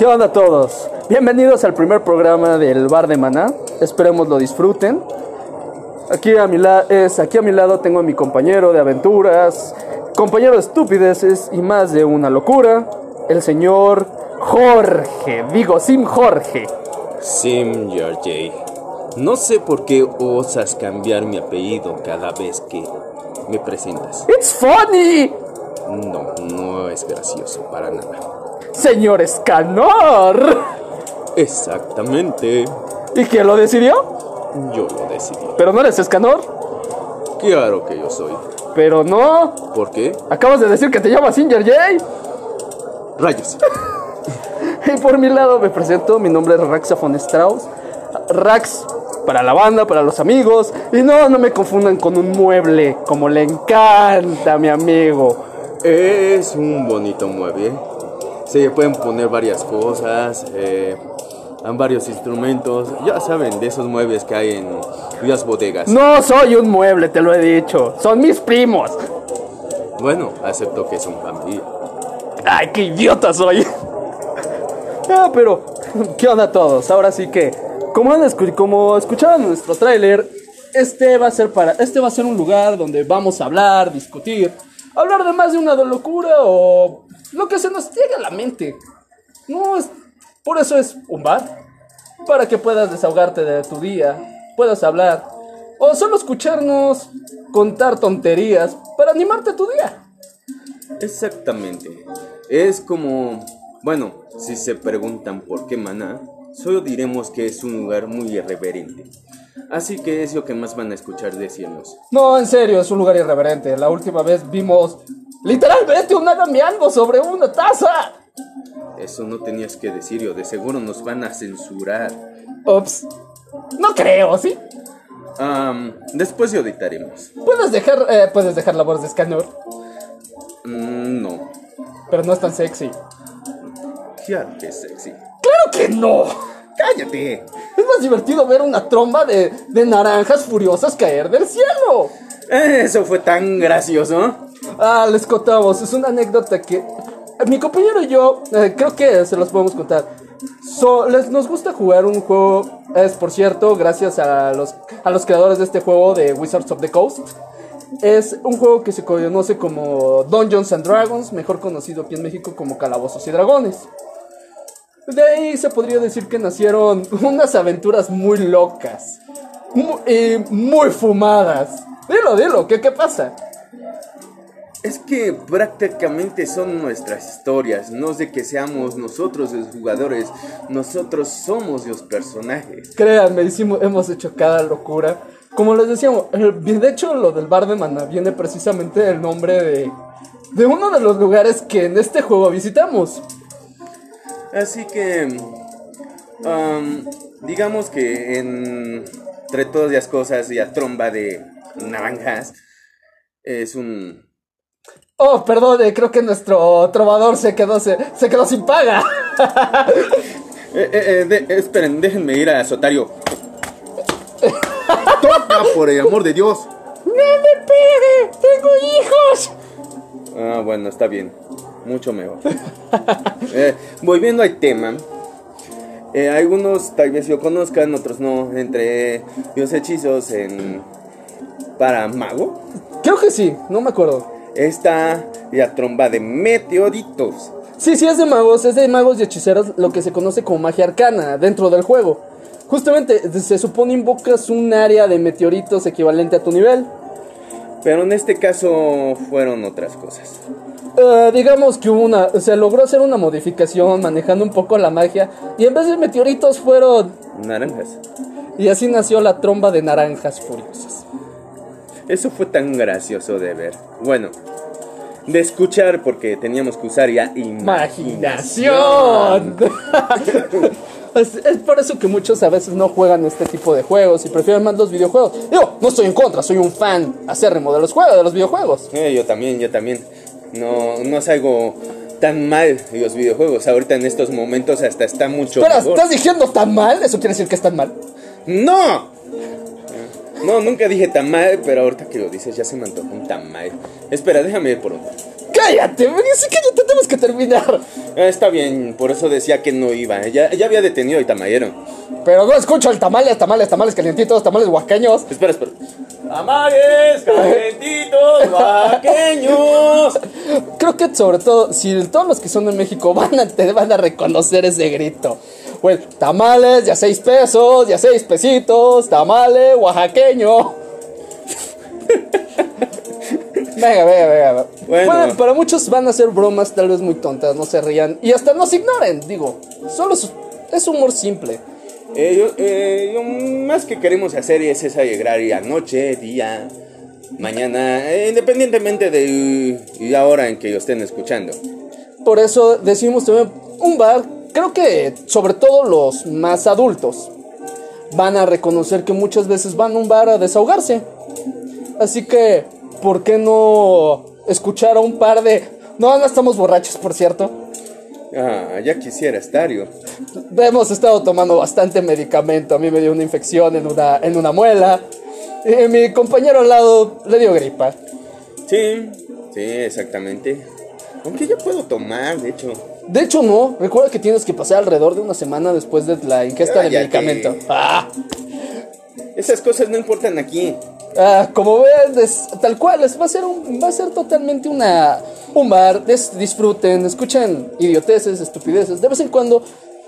¿Qué onda a todos? Bienvenidos al primer programa del Bar de Maná. Esperemos lo disfruten. Aquí a mi, la- es, aquí a mi lado tengo a mi compañero de aventuras, compañero de estupideces y más de una locura, el señor Jorge. Digo, Sim Jorge. Sim Georgie. No sé por qué osas cambiar mi apellido cada vez que me presentas. ¡It's funny! No, no es gracioso para nada. Señor Escanor. Exactamente. ¿Y quién lo decidió? Yo lo decidí. Pero no eres Escanor. Claro que yo soy. Pero no. ¿Por qué? Acabas de decir que te llamas Singer J. Rayos. Y por mi lado me presento, mi nombre es Raxafon Strauss. Rax para la banda, para los amigos. Y no, no me confundan con un mueble, como le encanta a mi amigo. Es un bonito mueble. Se pueden poner varias cosas, eh, varios instrumentos. Ya saben, de esos muebles que hay en las bodegas. No soy un mueble, te lo he dicho. Son mis primos. Bueno, acepto que son familia. Ay, qué idiota soy. Ah, pero, ¿qué onda todos? Ahora sí que, como, han escu- como escucharon nuestro tráiler, este va a ser para, este va a ser un lugar donde vamos a hablar, discutir, hablar de más de una locura o lo que se nos llegue a la mente. No es, por eso es un bar, para que puedas desahogarte de tu día, puedas hablar o solo escucharnos contar tonterías para animarte a tu día. Exactamente. Es como, bueno, si se preguntan por qué Maná, solo diremos que es un lugar muy irreverente. Así que es lo que más van a escuchar decirnos. No, en serio, es un lugar irreverente. La última vez vimos literalmente un agamiando sobre una taza. Eso no tenías que decirlo, de seguro nos van a censurar. Ups. No creo, ¿sí? Am, después lo editaremos. Puedes dejar, eh, puedes dejar la voz de Scanner, Mm, no, pero no es tan sexy. claro que es sexy. ¡Claro que no! ¡Cállate! Es más divertido ver una tromba de, de naranjas furiosas caer del cielo. Eso fue tan gracioso. Ah, les contamos, es una anécdota que eh, mi compañero y yo eh, creo que se los podemos contar. So, les, nos gusta jugar un juego, es por cierto, gracias a los, a los creadores de este juego de Wizards of the Coast. Es un juego que se conoce como Dungeons and Dragons, mejor conocido aquí en México como Calabozos y Dragones. De ahí se podría decir que nacieron unas aventuras muy locas mu- y muy fumadas. Dilo, dilo, ¿qué, qué pasa? Es que prácticamente son nuestras historias, no es de que seamos nosotros los jugadores, nosotros somos los personajes. Créanme, hicimos, hemos hecho cada locura. Como les decíamos, el- de hecho lo del bar de Maná viene precisamente del nombre de, de uno de los lugares que en este juego visitamos. Así que, am, digamos que en- entre todas las cosas y la tromba de naranjas, es un... Oh, perdón, eh, creo que nuestro trovador se quedó, se, se quedó sin paga. Eh, eh, eh, de- esperen, déjenme ir a Sotario. ¡Toca, por el amor de Dios! ¡No me pegue! ¡Tengo hijos! Ah, bueno, está bien. Mucho mejor. Eh, volviendo al tema. eh, algunos tal vez lo conozcan, otros no. Entre los hechizos en... Para mago. Creo que sí, no me acuerdo. Está la tromba de meteoritos. Sí, sí, es de magos, es de magos y hechiceros, lo que se conoce como magia arcana dentro del juego. Justamente, se supone invocas un área de meteoritos equivalente a tu nivel. Pero en este caso fueron otras cosas. Eh, digamos que hubo una, se logró hacer una modificación manejando un poco la magia y en vez de meteoritos fueron Naranjas. y así nació la tromba de naranjas furiosas. Eso fue tan gracioso de ver. Bueno, de escuchar porque teníamos que usar ya Imaginación. es, es por eso que muchos a veces no juegan este tipo de juegos y prefieren más los videojuegos. Yo no estoy en contra, soy un fan acérrimo de los juegos, de los videojuegos. Eh, yo también, yo también. No, no es algo tan mal los videojuegos. Ahorita en estos momentos hasta está mucho mejor. ¿estás diciendo tan mal? Eso quiere decir que están mal. ¡No! No, nunca dije tan mal, pero ahorita que lo dices ya se me antojó un tamal. Espera, déjame ir por. ¿Qué? cállate, sí, cállate, tenemos que terminar. Ah, está bien, por eso decía que no iba. Ya, ya había detenido al tamayero. Pero no escucho el tamales, tamales, tamales calientitos, tamales oaxaqueños. Espera, espera. Tamales calientitos oaxaqueños. Creo que sobre todo, si todos los que son de México van a, te van a reconocer ese grito. Pues, tamales de a seis pesos, de a seis pesitos, tamale oaxaqueño. Venga, venga, venga. Bueno. Pueden- para muchos van a ser bromas tal vez muy tontas, no se rían. Y hasta nos ignoren, digo. Solo es, es humor simple. Eh, yo, eh, yo más que queremos hacer es esa alegrar noche, día, mañana, eh, independientemente de la hora en que lo estén escuchando. Por eso decidimos también un bar. Creo que sobre todo los más adultos van a reconocer que muchas veces van a un bar a desahogarse. Así que, ¿por qué no escuchar a un par de... No, no estamos borrachos, por cierto. Ah, ya quisiera estar yo. Hemos estado tomando bastante medicamento. A mí me dio una infección en una, en una muela. Y mi compañero al lado le dio gripa. Sí, sí, exactamente. Aunque ya puedo tomar, de hecho. De hecho, no. Recuerda que tienes que pasar alrededor de una semana después de la ingesta de Cállate. medicamento. Ah. Esas cosas no importan aquí. Ah, como ven, es- tal cual, es- va a ser un, va a ser totalmente una un bar, des- disfruten, escuchen idioteces, estupideces, de vez en cuando,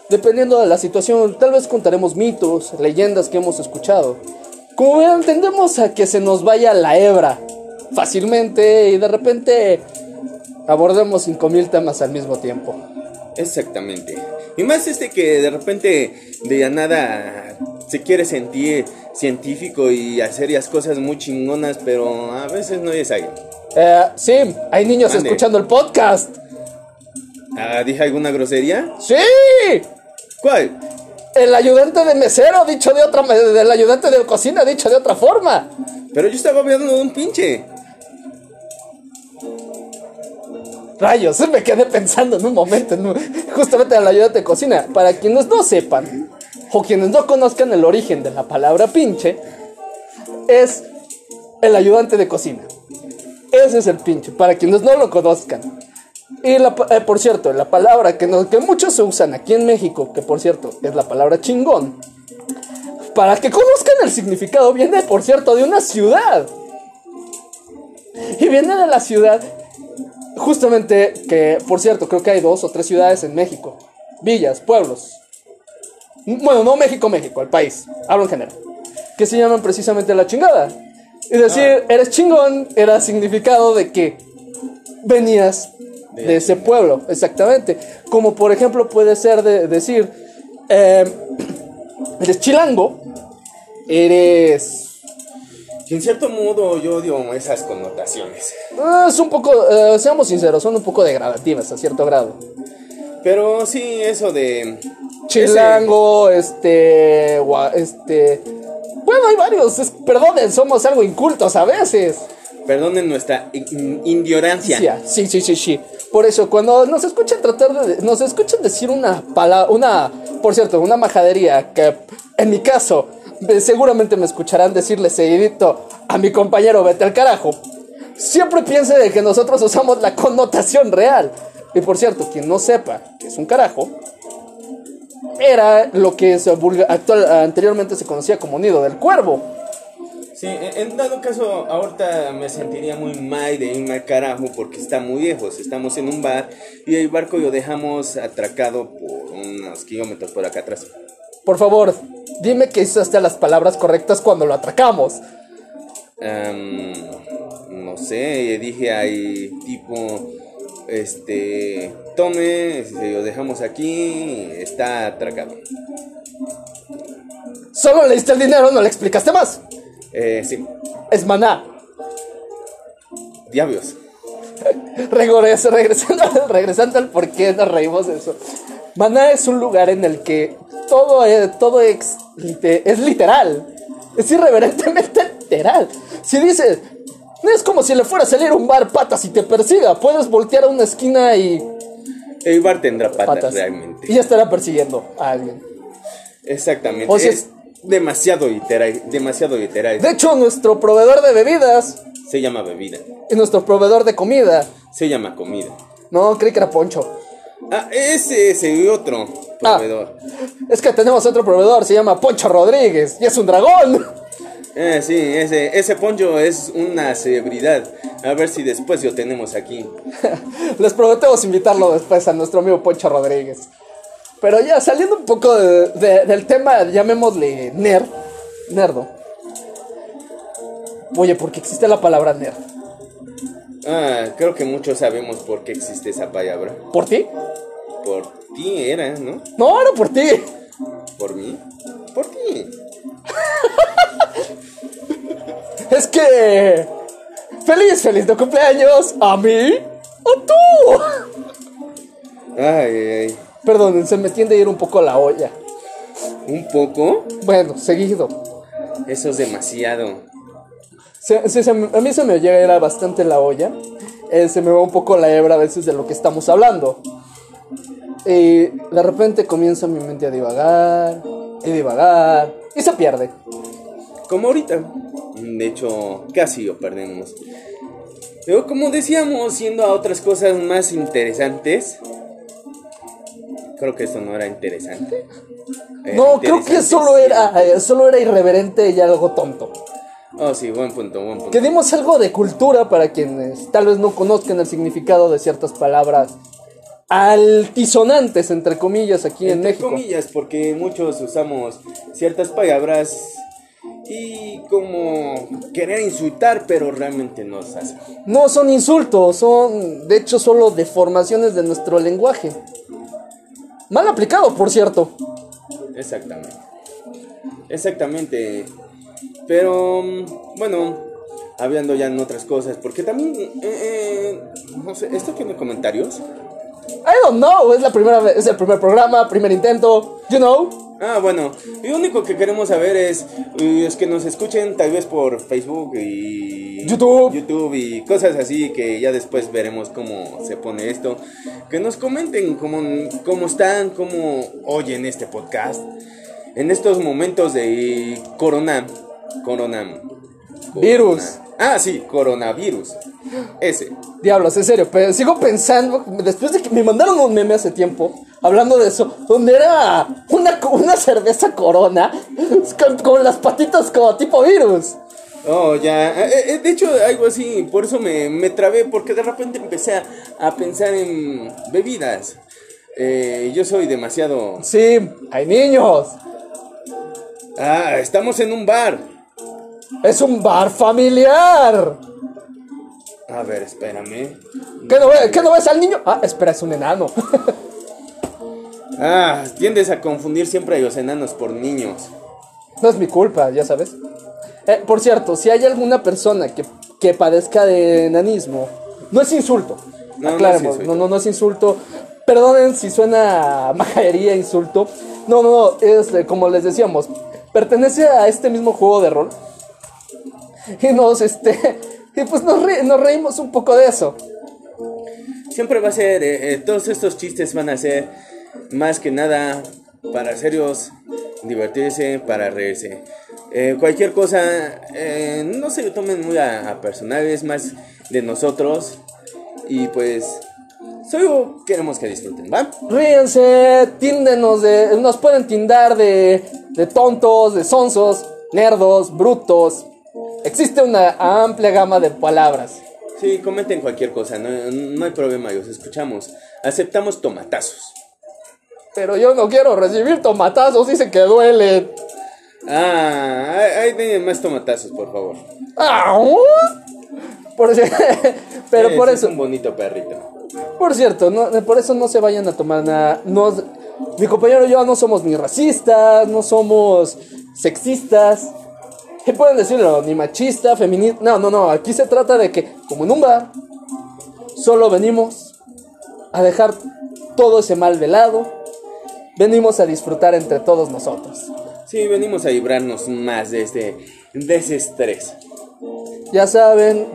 dependiendo de la situación, tal vez contaremos mitos, leyendas que hemos escuchado. Como ven, tendemos a que se nos vaya la hebra fácilmente y de repente abordemos 5000 temas al mismo tiempo. Exactamente. Y más este que de repente de la nada se quiere sentir científico y hacer las cosas muy chingonas, pero a veces no es ahí. Eh, sí, hay niños escuchando el podcast. Ah, ¿Dije alguna grosería? ¡Sí! ¿Cuál? El ayudante de mesero, dicho de otra del ayudante de cocina, dicho de otra forma. Pero yo estaba hablando de un pinche. Rayos, me quedé pensando en un momento, justamente en el ayudante de cocina. Para quienes no sepan, o quienes no conozcan el origen de la palabra pinche, es el ayudante de cocina. Ese es el pinche, para quienes no lo conozcan. Y la eh, por cierto, la palabra que, muchos usan aquí en México, que por cierto es la palabra chingón, para que conozcan el significado, viene por cierto de una ciudad. Y viene de la ciudad Justamente que, por cierto, creo que hay dos o tres ciudades en México. Villas, pueblos. Bueno, no México, México, el país. Hablo en general. Que se llaman precisamente la chingada. Y decir, eres chingón, era significado de que venías de, ese pueblo, exactamente. Como por ejemplo puede ser de decir, eh, eres chilango, eres Que en cierto modo yo odio esas connotaciones. Eh, Es un poco, eh, seamos sinceros, son un poco degradativas a cierto grado. Pero sí, eso de. Chilango, este, gua- este, bueno, hay varios, es- perdonen, somos algo incultos a veces. perdonen nuestra in- ignorancia. Sí, sí, sí, sí. Por eso, cuando nos escuchan tratar de, nos escuchan decir una palabra, una, por cierto, una majadería que, en mi caso, seguramente me escucharán decirle seguidito a mi compañero, vete al carajo. Siempre piense de que nosotros usamos la connotación real. Y por cierto, quien no sepa que es un carajo, era lo que anteriormente se conocía como nido del cuervo. Sí, en dado caso, ahorita me sentiría muy mal de irme al carajo porque está muy lejos. Estamos en un bar y el barco lo dejamos atracado por unos kilómetros por acá atrás. Por favor, dime que usaste las palabras correctas cuando lo atracamos. Am, no sé, dije ahí tipo, este, tome, si lo dejamos aquí, está atracado. Solo le diste el dinero, no le explicaste más. Eh, sí, Es maná. diablos. Regresando, regresando al por qué nos reímos de eso. Maná es un lugar en el que todo, es, todo es, es literal. Es irreverentemente literal. Si dices, no es como si le fuera a salir un bar patas y te persiga. Puedes voltear a una esquina y El bar tendrá patas, patas. realmente. Y ya estará persiguiendo a alguien. Exactamente. O sea, es demasiado literal, demasiado literal. De hecho, nuestro proveedor de bebidas Se llama bebida. y nuestro proveedor de comida Se llama comida. No, creí que era Poncho. Ah, ese, ese otro Ah. proveedor. Es que tenemos otro proveedor, se llama Poncho Rodríguez y es un dragón. Eh, sí, ese, ese Poncho es una celebridad. A ver si después lo tenemos aquí. Les prometemos invitarlo después a nuestro amigo Poncho Rodríguez. Pero ya saliendo un poco de- de- del tema, llamémosle nerd, nerdo. Oye, ¿por qué existe la palabra nerd? Ah, creo que muchos sabemos por qué existe esa palabra. ¿Por ti? Por ti era, ¿no? No, era por ti. ¿Por mí? Por ti. Es que... Feliz, feliz de cumpleaños a mí o tú. Ay, ay, ay. Perdón, se me tiende a ir un poco la olla. Un poco. Bueno, seguido. Eso es demasiado. Se- se- se- a mí se me llega bastante la olla. Eh, se me va un poco la hebra a veces de lo que estamos hablando. Y de repente comienza mi mente a divagar y divagar y se pierde. Como ahorita. De hecho, casi lo perdemos. Pero como decíamos, siendo a otras cosas más interesantes. Creo que esto no era interesante. Era No, creo que interesante, solo sí. era, eh, solo era irreverente y algo tonto. Oh, sí, buen punto, buen punto. Que dimos algo de cultura para quienes tal vez no conozcan el significado de ciertas palabras altisonantes, entre comillas, aquí en Entre México. comillas, porque muchos usamos ciertas palabras y como querer insultar, pero realmente no es así. No son insultos, son de hecho solo deformaciones de nuestro lenguaje. Mal aplicado, por cierto. Exactamente. Exactamente. Pero, bueno, hablando ya en otras cosas, porque también, eh, eh, no sé, ¿esto tiene comentarios? I don't know, es la primera vez, es el primer programa, primer intento, you know. Ah, bueno, lo único que queremos saber es, eh, es que nos escuchen tal vez por Facebook y YouTube. YouTube y cosas así que ya después veremos cómo se pone esto. Que nos comenten cómo, cómo están, cómo oyen este podcast. En estos momentos de corona, corona, corona- Virus. Ah, sí, coronavirus. Ese. Diablos, en serio, pero sigo pensando, después de que me mandaron un meme hace tiempo, hablando de eso, donde era una, una cerveza corona con, con las patitas como tipo virus. Oh, ya. Eh, eh, de hecho, algo así. Por eso me, me trabé, porque de repente empecé a, a pensar en bebidas. Eh, yo soy demasiado... Sí, hay niños. Ah, estamos en un bar. Es un bar familiar. A ver, espérame. ¿Qué no, ve- qué no ves al niño? Ah, espera, es un enano. Ah, tiendes a confundir siempre a los enanos por niños. No es mi culpa, ya sabes. Eh, por cierto, si hay alguna persona que, que padezca de enanismo, no es insulto. No, Aclaremos, no, no, no es insulto. Perdonen si suena majadería, insulto. No, no, no, es eh, como les decíamos, pertenece a este mismo juego de rol. Y nos, este, y pues nos, re- nos reímos un poco de eso. Siempre va a ser... eh, eh, todos estos chistes van a ser más que nada para serios, divertirse, para reírse. Eh, cualquier cosa, no se lo tomen muy a, a personal, es más de nosotros. Y pues, solo queremos que disfruten, ¿va? Ríense, tíndenos de. Nos pueden tindar de, de tontos, de sonsos, nerdos, brutos. Existe una amplia gama de palabras. Sí, comenten cualquier cosa, no, no hay problema, los escuchamos. Aceptamos tomatazos. Pero yo no quiero recibir tomatazos, dicen que duelen. Ah, ahí tienen más tomatazos, por favor. ¡Au! Por, pero Sí, por eso, Es un bonito perrito. por cierto, no, por eso no se vayan a tomar nada. No, mi compañero y yo no somos ni racistas, no somos sexistas. ¿Qué pueden decirlo? Ni machista, feminista. No, no, no. Aquí se trata de que, como en un bar, solo venimos a dejar todo ese mal de lado. Venimos a disfrutar entre todos nosotros. Sí, venimos a librarnos más de este, de ese estrés. Ya saben,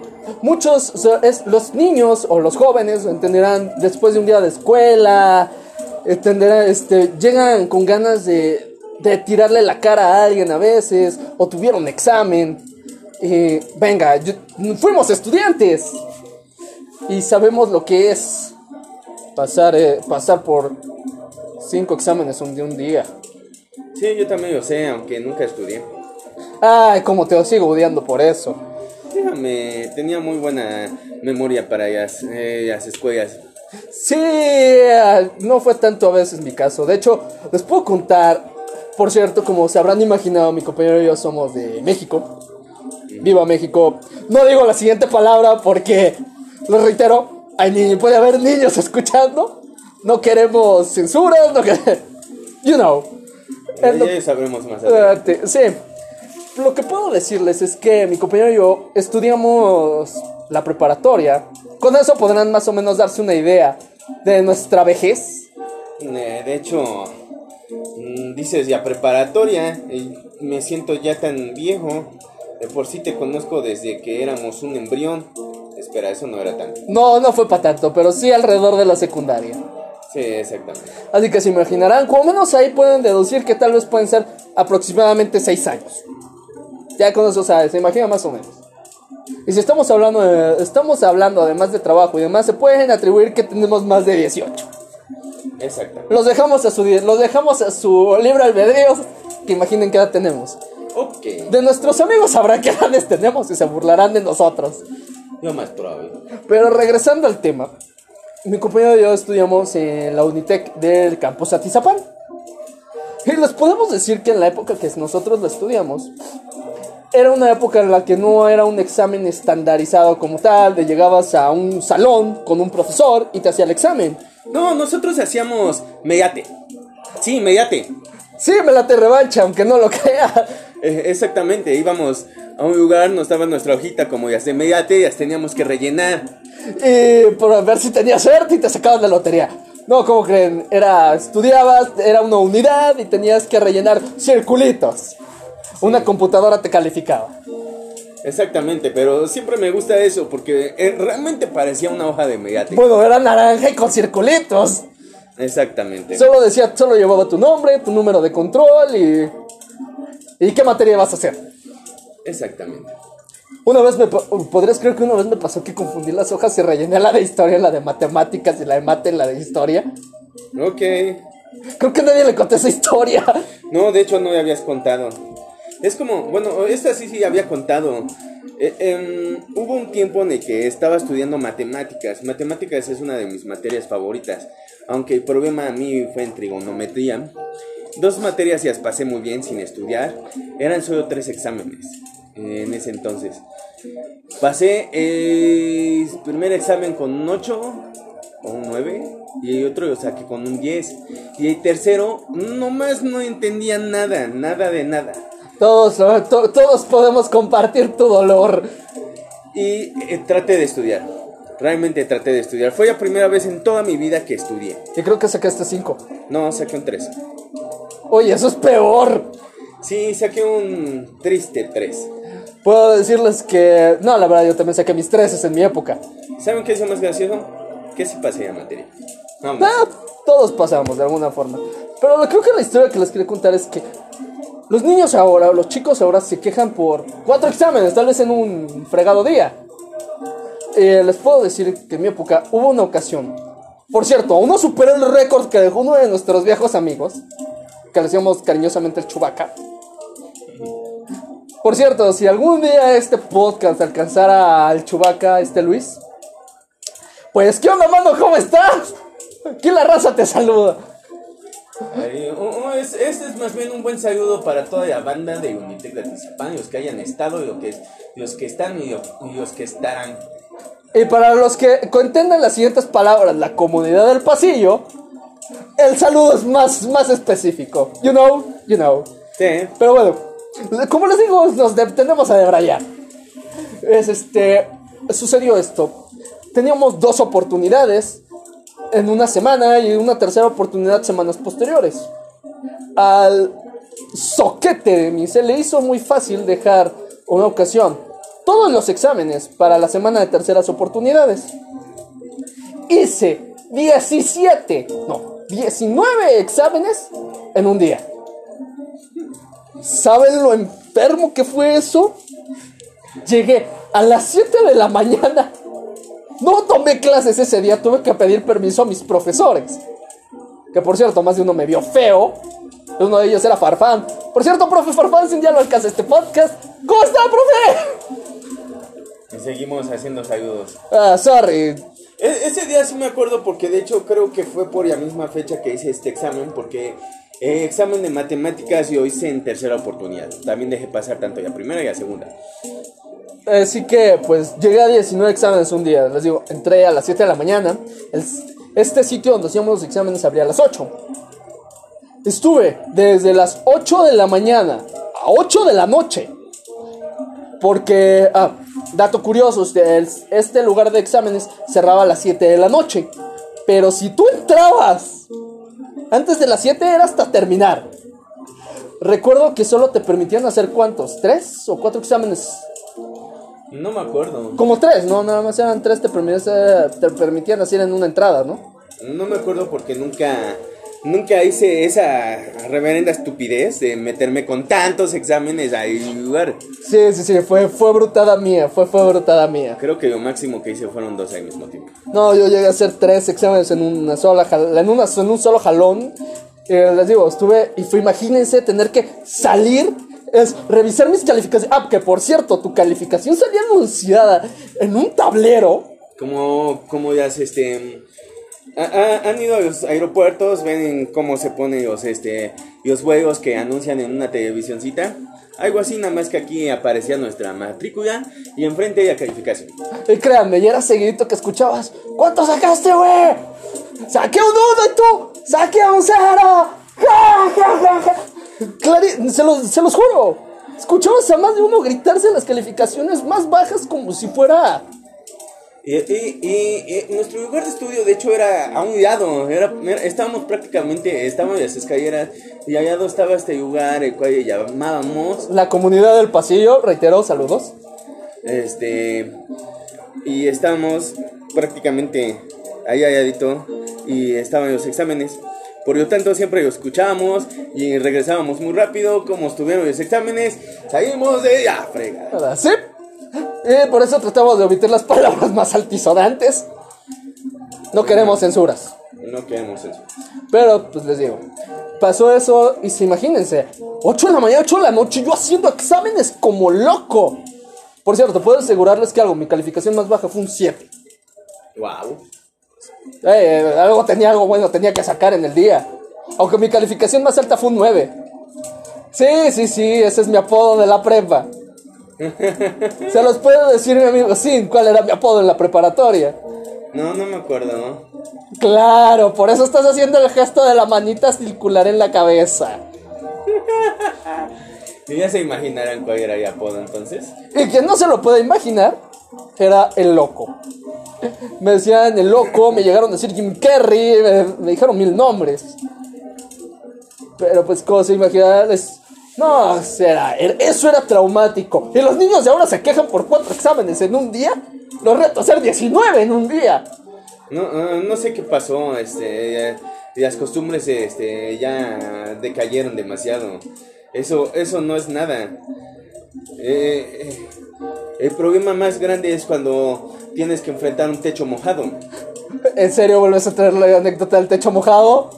muchos, es, los niños o los jóvenes entenderán después de un día de escuela, entenderán, este, llegan con ganas de, de tirarle la cara a alguien a veces, o tuvieron examen. Y venga, yo- fuimos estudiantes. y sabemos lo que es pasar, eh, pasar por cinco exámenes de un día. Sí, yo también lo sé, aunque nunca estudié. Ay, como te sigo odiando por eso. Déjame, tenía muy buena memoria para las, eh, las escuelas. Sí, eh, no fue tanto a veces mi caso. De hecho, les puedo contar, por cierto, como se habrán imaginado, mi compañero y yo somos de México. Viva México. No digo la siguiente palabra porque, lo reitero, hay ni puede haber niños escuchando. No queremos censura, no queremos... You know. Ya, ya sabremos más adelante. Sí. Lo que puedo decirles es que mi compañero y yo estudiamos la preparatoria. Con eso podrán más o menos darse una idea de nuestra vejez. Eh, De hecho, dices ya preparatoria, y me siento ya tan viejo. De por sí te conozco desde que éramos un embrión. Espera, eso no era tanto. No, no fue para tanto, pero sí alrededor de la secundaria. Sí, exactamente. Así que se imaginarán, como menos ahí pueden deducir que tal vez pueden ser aproximadamente 6 años. Ya con eso sabes, se imagina más o menos. Y si estamos hablando de, estamos hablando además de trabajo y demás, se pueden atribuir que tenemos más de 18. Exactamente. Los dejamos a su los dejamos a su libre albedrío, que imaginen qué edad tenemos. Ok. De nuestros amigos sabrán qué edades tenemos y se burlarán de nosotros. Lo más probable. Pero regresando al tema, mi compañero y yo estudiamos en la Unitec del campus Atizapán. Y les podemos decir que en la época que nosotros lo estudiamos, era una época en la que no era un examen estandarizado como tal, de llegabas a un salón con un profesor y te hacía el examen. No, nosotros hacíamos mediate. Sí, mediate. Sí, me la te revancha, aunque no lo crea. Eh, exactamente, íbamos a un lugar, nos daba nuestra hojita como ya de mediate y las teníamos que rellenar. Y por ver si tenías suerte y te sacaban la lotería. No, como creen? Era, estudiabas, era una unidad y tenías que rellenar circulitos. Una computadora te calificaba. Exactamente, pero siempre me gusta eso porque eh, realmente parecía una hoja de mediate. Bueno, era naranja y con circulitos. Exactamente. Solo decía, solo llevaba tu nombre, tu número de control y... ¿Y qué materia vas a hacer? Exactamente. Una vez me... ¿Podrías creer que una vez me pasó que confundí las hojas y rellené la de historia, la de matemáticas y la de mate, la de historia? Ok. Creo que nadie le conté esa historia. No, de hecho no me habías contado. Es como, bueno, esta sí sí había contado. Eh, em, hubo un tiempo en el que estaba estudiando matemáticas. Matemáticas es una de mis materias favoritas. Aunque el problema a mí fue en trigonometría. Dos materias las pasé muy bien sin estudiar. Eran solo tres exámenes eh, en ese entonces. Pasé el primer examen con un 8 o un 9 y el otro lo saqué con un 10. Y el tercero, nomás no entendía nada, nada de nada. Todos, to- todos podemos compartir tu dolor. Y eh, traté de estudiar. Realmente traté de estudiar. Fue la primera vez en toda mi vida que estudié. Y creo que sacaste cinco. No, saqué un 3. Oye, eso es peor. Sí, saqué un triste 3. Puedo decirles que... No, la verdad, yo también saqué mis treces en mi época. ¿Saben qué es lo más gracioso? Que sí pasé la materia. Vamos. Ah, todos pasamos de alguna forma. Pero lo- creo que la historia que les quería contar es que los niños ahora, los chicos ahora se quejan por cuatro exámenes, tal vez en un fregado día. Eh, les puedo decir que en mi época hubo una ocasión. Por cierto, uno superó el récord que dejó uno de nuestros viejos amigos, que le decíamos cariñosamente el Chubaca. Por cierto, si algún día este podcast alcanzara al Chubaca, este Luis, pues, ¿qué onda, mano? ¿Cómo estás? Aquí la raza te saluda. Oh, oh, es- este es más bien un buen saludo para toda la banda de Unitec de Atizapán, los que hayan estado, y los que, los que están y los, y los que estarán. Y para los que entiendan las siguientes palabras, la comunidad del pasillo, el saludo es más, más específico. You know, you know. Sí, Pero bueno, como les digo, nos tendemos a debrayar. Es este. Sucedió esto. Teníamos dos oportunidades en una semana y una tercera oportunidad semanas posteriores. Al soquete de mí se le hizo muy fácil dejar una ocasión todos los exámenes para la semana de terceras oportunidades. Hice 17, no, 19 exámenes en un día. ¿Saben lo enfermo que fue eso? Llegué a las 7 de la mañana No tomé clases ese día, tuve que pedir permiso a mis profesores. Que por cierto, más de uno me vio feo. Uno de ellos era Farfán. Por cierto, profe Farfán, sin día lo alcanza este podcast. ¿Cómo está, profe? Y seguimos haciendo saludos. Ah, sorry. E- ese día sí me acuerdo porque de hecho creo que fue por la misma fecha que hice este examen porque eh, examen de matemáticas yo hice en tercera oportunidad. También dejé pasar tanto la primera y la segunda. Así que, pues, llegué a 19 exámenes un día. Les digo, entré a las 7 de la mañana. Este sitio donde hacíamos los exámenes abría a las 8. Estuve desde las 8 de la mañana a 8 de la noche. Porque, ah, dato curioso, este, este lugar de exámenes cerraba a las 7 de la noche. Pero si tú entrabas antes de las 7 era hasta terminar. Recuerdo que solo te permitían hacer cuántos, tres o cuatro exámenes No me acuerdo. como tres, ¿no? Nada más eran tres, te permitían, te permitían hacer en una entrada, ¿no? No me acuerdo porque nunca, nunca hice esa reverenda estupidez de meterme con tantos exámenes a lugar. Sí, sí, sí, fue, fue brutada mía, fue, fue brutada mía. Creo que lo máximo que hice fueron dos al mismo tiempo. No, yo llegué a hacer tres exámenes en una sola en, una, en un solo jalón. Eh, les digo, estuve, y fue, imagínense tener que salir, es revisar mis calificaciones. Ah, que por cierto, tu calificación salía anunciada en un tablero. Como, como ya se, este... ha- han ido a los aeropuertos, ven cómo se ponen los, este, los juegos que anuncian en una televisioncita. Algo así, nada más que aquí aparecía nuestra matrícula y enfrente la calificación. Y créanme, y era seguidito que escuchabas. ¿Cuánto sacaste, güey? ¡Saqué un uno y tú! ¡Saqué un cero! ¡Ja, ja, ja, ja! Clari- se, los, se los juro. Escuchabas a más de uno gritarse las calificaciones más bajas como si fuera. Y, y- nuestro lugar de estudio, de hecho, era a un lado. Era, estábamos prácticamente, estábamos en las escaleras y allá lado estaba este lugar, el cual llamábamos. La comunidad del pasillo, reitero, saludos. Este. Y estábamos prácticamente ahí alladito y estaban los exámenes. Por lo tanto, siempre lo escuchábamos y regresábamos muy rápido. Como estuvieron los exámenes, salimos de ya, frega. ¿Verdad? ¿Sí? Eh, por eso tratamos de omitir las palabras más altisonantes. No queremos censuras. No queremos eso. Pero, pues les digo, pasó eso y se imagínense, 8 de la mañana, 8 de la noche, yo haciendo exámenes como loco. Por cierto, puedo asegurarles que algo, mi calificación más baja fue un 7. Wow. Eh, algo tenía, algo bueno tenía que sacar en el día. Aunque mi calificación más alta fue un 9. Sí, sí, sí, ese es mi apodo de la prepa. Se los puedo decir mi amigo Sin, cuál era mi apodo en la preparatoria. No, no me acuerdo. Claro, por eso estás haciendo el gesto de la manita circular en la cabeza. Y ya se imaginarán cuál era el apodo entonces. Y quien no se lo puede imaginar era el loco. Me decían el loco, me llegaron a decir Jim Carrey, me, me dijeron mil nombres. Pero pues, como se imaginarán, es- no, será, er- eso era traumático. Y los niños de ahora se quejan por cuatro exámenes en un día. Los reto a hacer 19 en un día. No, no, no sé qué pasó, este, ya- las costumbres, este, ya decayeron demasiado. Eso, eso no es nada. Eh, eh, el problema más grande es cuando tienes que enfrentar un techo mojado. ¿En serio vuelves a traer la anécdota del techo mojado?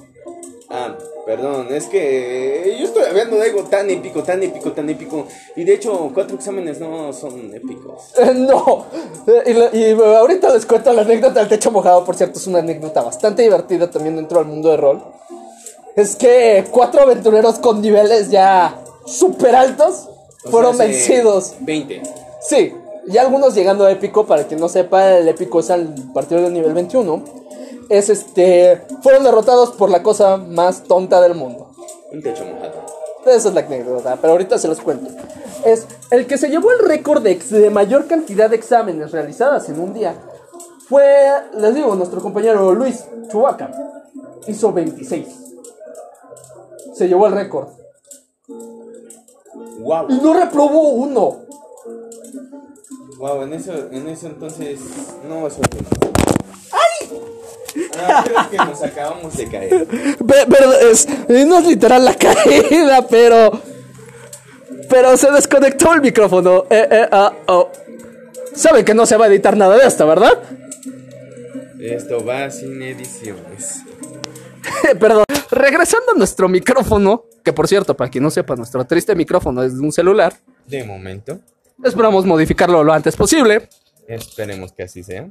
Ah, perdón, es que yo estoy hablando de algo tan épico, tan épico, tan épico. Y de hecho, cuatro exámenes no son épicos. Eh, no. Eh, Y, eh, ahorita les cuento la anécdota del techo mojado, por cierto, es una anécdota bastante divertida también dentro del mundo de rol. Es que cuatro aventureros con niveles ya super altos O fueron sea, vencidos. 20. Sí, y algunos llegando a épico, para quien no sepa, el épico es al partir del nivel 21. Es este. Fueron derrotados por la cosa más tonta del mundo. Un techo mojado. Esa es la anécdota, pero ahorita se los cuento. Es el que se llevó el récord de, de mayor cantidad de exámenes realizadas en un día. Fue, les digo, nuestro compañero Luis Chubaca. Hizo 26. Se llevó el récord. Wow. Y no reprobó uno. Wow, en eso, en eso entonces. No, eso. ¡Ay! Ah, creo que nos acabamos de caer. Pe- Pero es, no es literal la caída, pero. Pero se desconectó el micrófono. Eh, eh, ah, oh. Saben que no se va a editar nada de esto, ¿verdad? Esto va sin ediciones. Perdón. Regresando a nuestro micrófono, que por cierto, para quien no sepa, nuestro triste micrófono es de un celular. De momento. Esperamos modificarlo lo antes posible. Esperemos que así sea.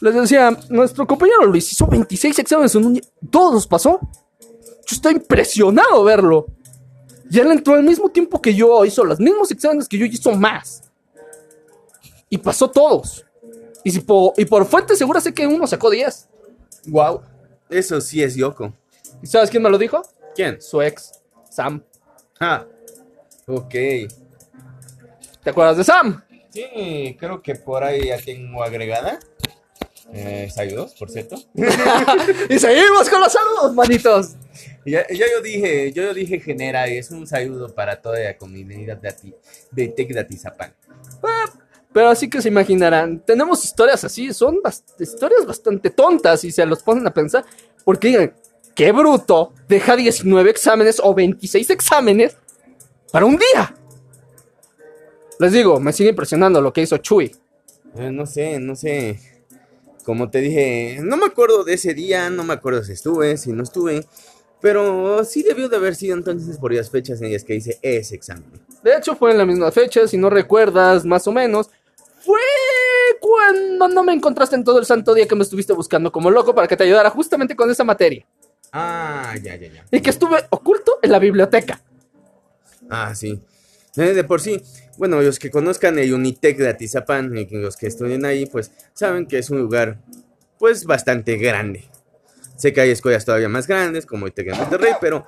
Les decía, nuestro compañero Luis hizo 26 exámenes en un día. Todos los pasó. Yo estoy impresionado verlo. Y él entró al mismo tiempo que yo, hizo los mismos exámenes que yo y hizo más. Y pasó todos. Y, si po- y por fuente segura sé que uno sacó 10. Wow. Eso sí es Yoko. ¿Y sabes quién me lo dijo? ¿Quién? Su ex, Sam. Ah, ok. ¿Te acuerdas de Sam? Sí, creo que por ahí ya tengo agregada. Eh, saludos, por cierto. y seguimos con los saludos, manitos. Ya, ya yo dije, yo, yo dije genera, y es un saludo para toda la comunidad de, Ati- de Tec de Atizapán. Pero así que se imaginarán, tenemos historias así, son bast- historias bastante tontas y se los ponen a pensar, porque digan, qué bruto, deja 19 exámenes o 26 exámenes para un día. Les digo, me sigue impresionando lo que hizo Chuy. Eh, no sé, no sé. Como te dije, no me acuerdo de ese día, no me acuerdo si estuve, si no estuve. Pero sí debió de haber sido entonces por las fechas en ellas que hice ese examen. De hecho, fue en la misma fecha, si no recuerdas, más o menos. Fue cuando no me encontraste en todo el santo día que me estuviste buscando como loco para que te ayudara justamente con esa materia. Ah, ya, ya, ya. Y que estuve oculto en la biblioteca. Ah, sí. Eh, de por sí, bueno, los que conozcan el Unitec de Atizapán, y que los que estudien ahí, pues saben que es un lugar, pues, bastante grande. Sé que hay escuelas todavía más grandes, como el Tec de Monterrey, pero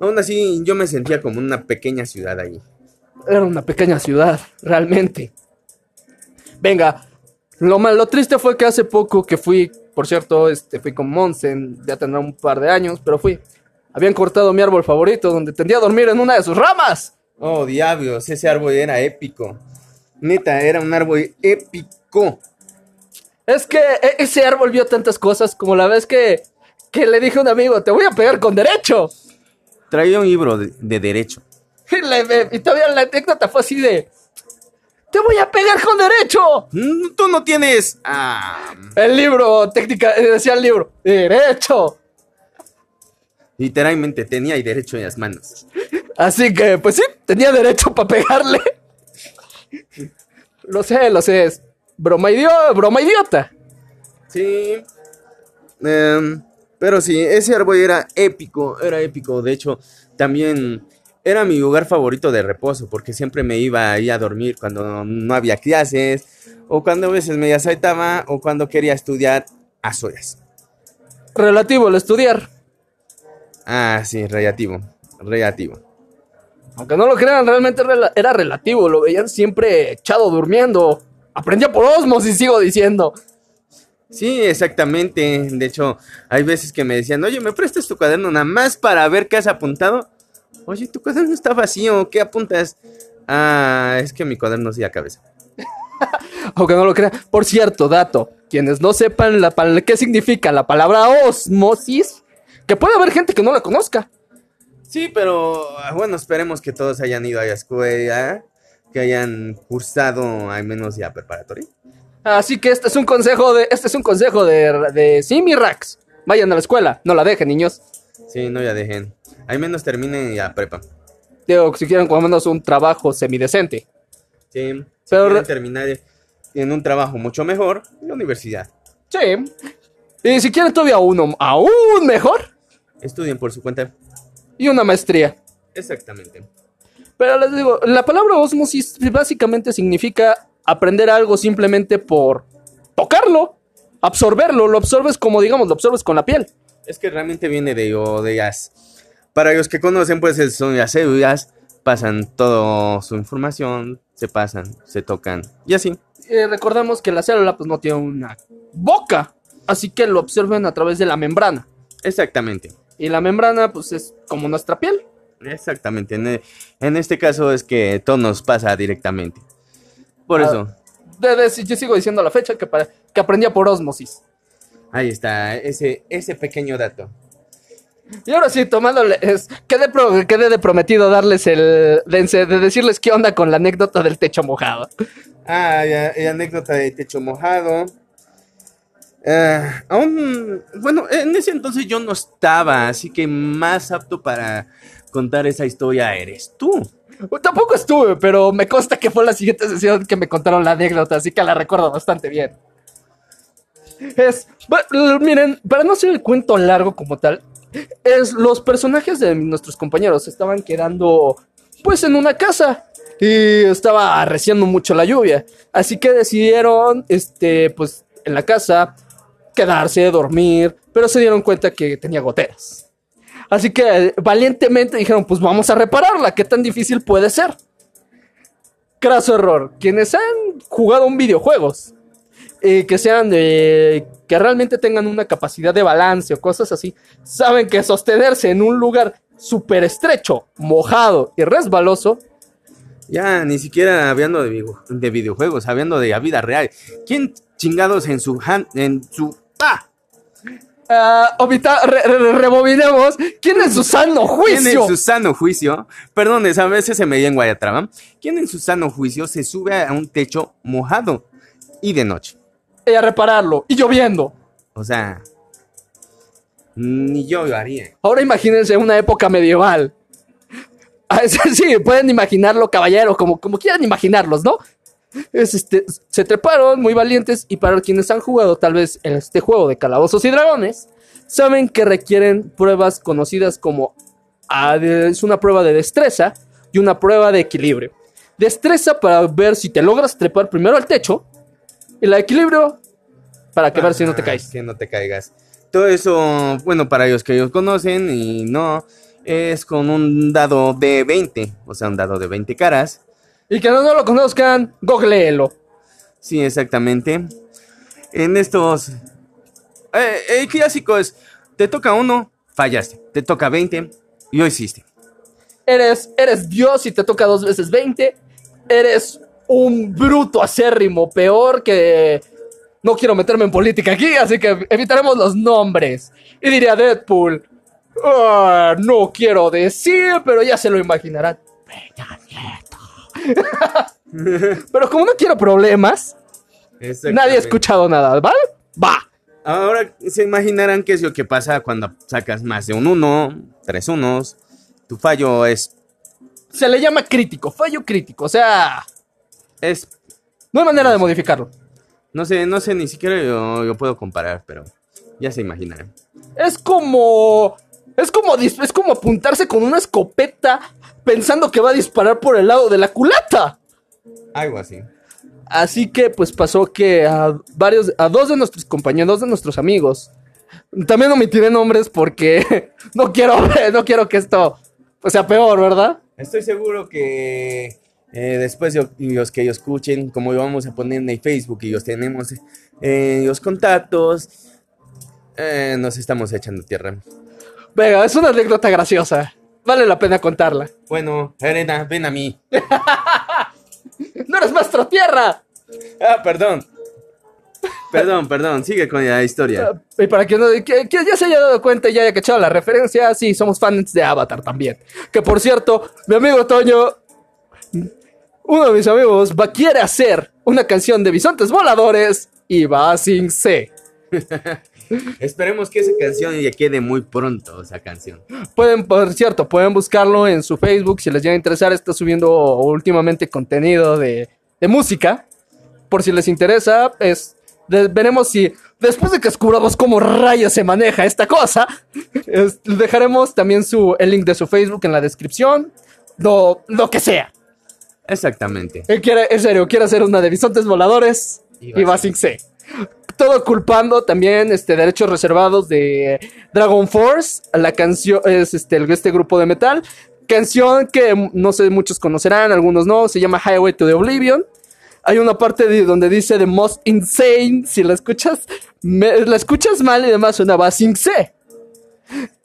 aún así yo me sentía como una pequeña ciudad ahí. Era una pequeña ciudad, realmente. Venga, lo mal, lo triste fue que hace poco que fui, por cierto, este, fui con Monsen, ya tendrá un par de años, pero fui. Habían cortado mi árbol favorito, donde tendía a dormir en una de sus ramas. Oh, diablos, ese árbol era épico. Neta, era un árbol épico. Es que e- ese árbol vio tantas cosas, como la vez que, que le dije a un amigo, te voy a pegar con derecho. Traía un libro de, de derecho. Y, le- y todavía la anécdota fue así de, te voy a pegar con derecho. Mm, Tú no tienes... Ah, El libro, técnica, eh, decía el libro, derecho. literalmente tenía el derecho en las manos. Así que, pues sí, tenía derecho para pegarle. Lo sé, lo sé, es broma, idiota, broma idiota. Sí. Em, pero sí, ese árbol era épico, era épico. De hecho, también era mi lugar favorito de reposo, porque siempre me iba ahí a dormir cuando no había clases, o cuando a veces me saltaba, o cuando quería estudiar a solas. Relativo al estudiar. Ah, sí, relativo, relativo. Aunque no lo crean, realmente era relativo. Lo veían siempre echado durmiendo. Aprendía por osmosis, sigo diciendo. Sí, exactamente. De hecho, hay veces que me decían, oye, ¿me prestas tu cuaderno nada más para ver qué has apuntado? Oye, tu cuaderno está vacío, ¿qué apuntas? Ah, es que mi cuaderno sí a cabeza. Aunque no lo crean. Por cierto, dato. Quienes no sepan la qué significa la palabra osmosis, que puede haber gente que no la conozca. Sí, pero bueno, esperemos que todos hayan ido a la escuela, que hayan cursado al menos ya preparatoria. Así que este es un consejo de. Este es un consejo de, de Simi Rax. Vayan a la escuela, no la dejen, niños. Sí, no ya dejen. Al menos terminen ya prepa. Digo, si quieren, menos un trabajo semidecente. Sí, si Pero re- terminar en un trabajo mucho mejor, en la universidad. Sí. Y si quieren todavía uno aún mejor, Estudien por su cuenta. y una maestría. Exactamente. Pero les digo, la palabra osmosis básicamente significa aprender algo simplemente por tocarlo, absorberlo, lo absorbes como digamos, lo absorbes con la piel. Es que realmente viene de o de las. Para los que conocen, pues es- son las células, pasan toda su información, se pasan, se tocan y así. Eh, recordemos que la célula pues no tiene una boca, así que lo absorben a través de la membrana. Exactamente. Y la membrana pues es como nuestra piel. Exactamente. En, en este caso es que todo nos pasa directamente. Por Ah. eso, Desde, yo sigo diciendo la fecha que, que aprendía por osmosis. ahí está, ese, ese pequeño dato. Y ahora sí, tomándole, es, quedé, pro- quedé de prometido darles el, de, de decirles qué onda con la anécdota del techo mojado. Ah, ya, ya, anécdota de techo mojado. Eh, aún, bueno, en ese entonces yo no estaba, así que más apto para contar esa historia eres tú. Tampoco estuve, pero me consta que fue la siguiente sesión que me contaron la anécdota, así que la recuerdo bastante bien. Es, miren, para no hacer el cuento largo como tal, es los personajes de nuestros compañeros estaban quedando pues en una casa y estaba arreciando mucho la lluvia, así que decidieron este pues en la casa quedarse, dormir, pero se dieron cuenta que tenía goteras. Así que valientemente dijeron, pues vamos a repararla, ¿qué tan difícil puede ser? Craso error, quienes han jugado un videojuegos, eh, que sean de... que realmente tengan una capacidad de balance o cosas así, saben que sostenerse en un lugar súper estrecho, mojado y resbaloso, ya, ni siquiera hablando de, de, videojuegos, hablando de la vida real. ¿Quién chingados en su en su ¡Ah! Uh, rebobinemos. ¿Quién en su sano juicio? ¿Quién en su sano juicio? Perdón, a veces se me dio en Guayatraba. ¿Quién en su sano juicio se sube a un techo mojado y de noche? Y a repararlo. Y lloviendo. O sea, ni yo lo haría. Ahora imagínense una época medieval. Sí, pueden imaginarlo, caballeros, como, como quieran imaginarlos, ¿no? este, se treparon muy valientes y para quienes han jugado tal vez en este juego de calabozos y dragones, saben que requieren pruebas conocidas como ah, es una prueba de destreza y una prueba de equilibrio. Destreza para ver si te logras trepar primero al techo y la de equilibrio para que ver si no te caes. Que no te caigas. Todo eso, bueno, para ellos que ellos conocen y no, es con un dado de 20, o sea, un dado de 20 caras y que no, lo conozcan, googleelo. Sí, exactamente. En estos. Eh, el clásico es: te toca uno, fallaste. Te toca 20 y lo hiciste. Eres, eres Dios y te toca dos veces 20. Eres un bruto acérrimo, peor que. No quiero meterme en política aquí, así que evitaremos los nombres. Y diría Deadpool. Ah, no quiero decir, pero ya se lo imaginarán. Pero como no quiero problemas, nadie ha escuchado nada, ¿vale? Va. Ahora se imaginarán qué es lo que pasa cuando sacas más de un 1, tres unos. Tu fallo es. Se le llama crítico, fallo crítico. O sea. Es. No hay manera de modificarlo. No sé, no sé, ni siquiera yo, puedo comparar, pero ya se imaginarán. Es como. Es como, es como apuntarse con una escopeta pensando que va a disparar por el lado de la culata. Algo así. Así que pues pasó que a varios, a dos de nuestros compañeros, dos de nuestros amigos, también omitiré nombres porque no quiero, no quiero que esto sea peor, ¿verdad? Estoy seguro que eh, después de los que ellos escuchen, como vamos a poner en el Facebook y los tenemos eh, los contactos, eh, nos estamos echando tierra. Venga, es una anécdota graciosa. Vale la pena contarla. Bueno, Elena, ven a mí. ¡No eres maestro tierra! Ah, perdón. Perdón, perdón, sigue con la historia. Ah, y para quien, no, ya se haya dado cuenta y ya haya cachado la referencia, sí, somos fans de Avatar también. Que por cierto, mi amigo Toño, uno de mis amigos, va, quiere hacer una canción de bisontes voladores y va sin C. Esperemos que esa canción ya quede muy pronto, esa canción. Pueden, por cierto, pueden buscarlo en su Facebook si les llega a interesar. Está subiendo últimamente contenido de, música. Por si les interesa, es, veremos si después de que descubramos cómo rayos se maneja esta cosa, dejaremos también su, el link de su Facebook en la descripción. Lo, lo que sea. Exactamente. Él quiere, en serio, quiere hacer una de bisontes voladores y va sin C todo culpando también este, derechos reservados de Dragon Force. La canción es este, este grupo de metal. Canción que no sé, muchos conocerán, algunos no. Se llama Highway to the Oblivion. Hay una parte de, donde dice The Most Insane. Si la escuchas, la escuchas mal y demás suena sin C.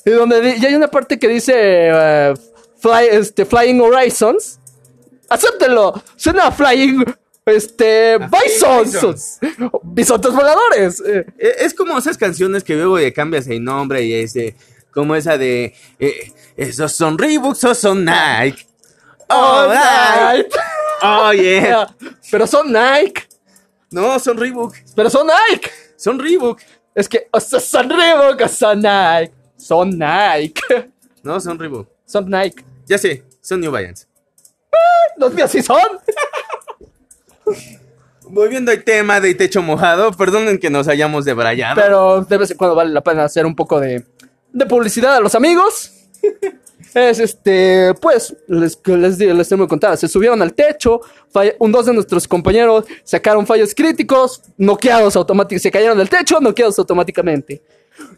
Y, donde, y hay una parte que dice uh, fly, este, Flying Horizons. Acéptenlo. Suena Flying este, bisons. Bisontes voladores. Eh, es como esas canciones que luego le cambias el nombre y ese, como esa de, eh, esos son Reeboks o son Nike. Oh, Nike. Oh, yeah. Pero son Nike. No, son Reebok. Pero son Nike. Son Reebok. Es que, o sea, son Reebok o son Nike. Son Nike. No, son Reebok. Son Nike. Ya sé, son New Balance. Los míos sí son. Volviendo al tema de techo mojado, perdonen que nos hayamos debrayado. Pero de vez en cuando vale la pena hacer un poco de, de publicidad a los amigos. Es este, pues, les, les, les tengo que contar. Se subieron al techo, un dos de nuestros compañeros sacaron fallos críticos, noqueados automáticamente, se cayeron del techo, noqueados automáticamente.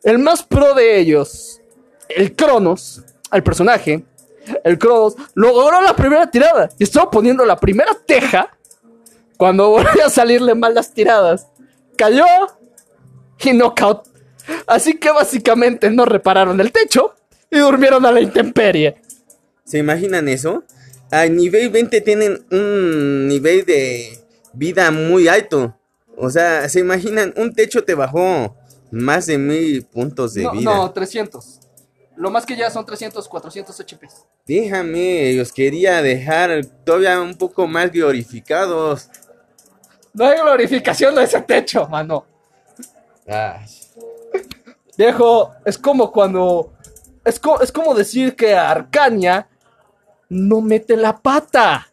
El más pro de ellos, el Cronos, el personaje, el Cronos, logró la primera tirada y estaba poniendo la primera teja cuando volvió a salirle mal las tiradas. Cayó y knockout. Así que básicamente no repararon el techo y durmieron a la intemperie. ¿Se imaginan eso? A nivel 20 tienen un nivel de vida muy alto. O sea, ¿se imaginan? Un techo te bajó más de mil puntos de No, vida. no, 300. Lo más que ya son 300, 400 HP. Déjame, los quería dejar todavía un poco más glorificados. No hay glorificación de ese techo, mano. Ay, Viejo, es como cuando. Es, co- es como decir que Arcania no mete la pata.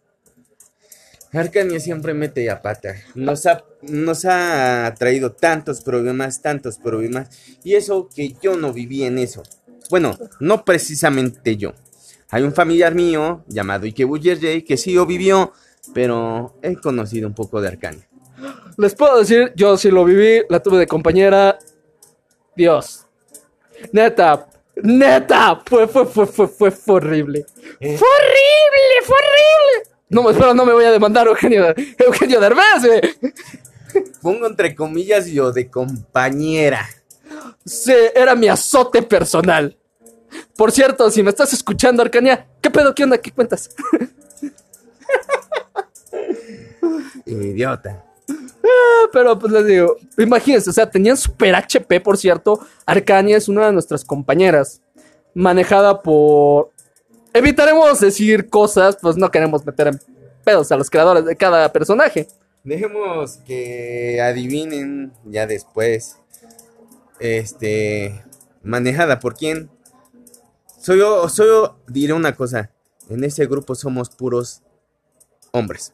Arcania siempre mete la pata. Nos ha, nos ha traído tantos problemas, tantos problemas. Y eso que yo no viví en eso. Bueno, no precisamente yo. Hay un familiar mío llamado Ikebu Yerjei que sí lo vivió, pero he conocido un poco de Arcania. Les puedo decir, yo sí lo viví, la tuve de compañera. Dios. Neta, neta, fue, fue, fue, fue, fue, fue horrible. Eh. Fue horrible, fue horrible. No, espero, no me voy a demandar Eugenio, Eugenio Derbez, güey. Pongo entre comillas yo de compañera. Sí, era mi azote personal. Por cierto, si me estás escuchando, Arcania, ¿qué pedo? ¿Qué onda? ¿Qué cuentas? Idiota. Ah, Pero pues les digo, imagínense, o sea, tenían super HP, por cierto. Arcania es una de nuestras compañeras, manejada por... Evitaremos decir cosas, pues no queremos meter en pedos a los creadores de cada personaje. Dejemos que adivinen ya después. Este. Manejada por quién. Solo, solo diré una cosa. En ese grupo somos puros hombres.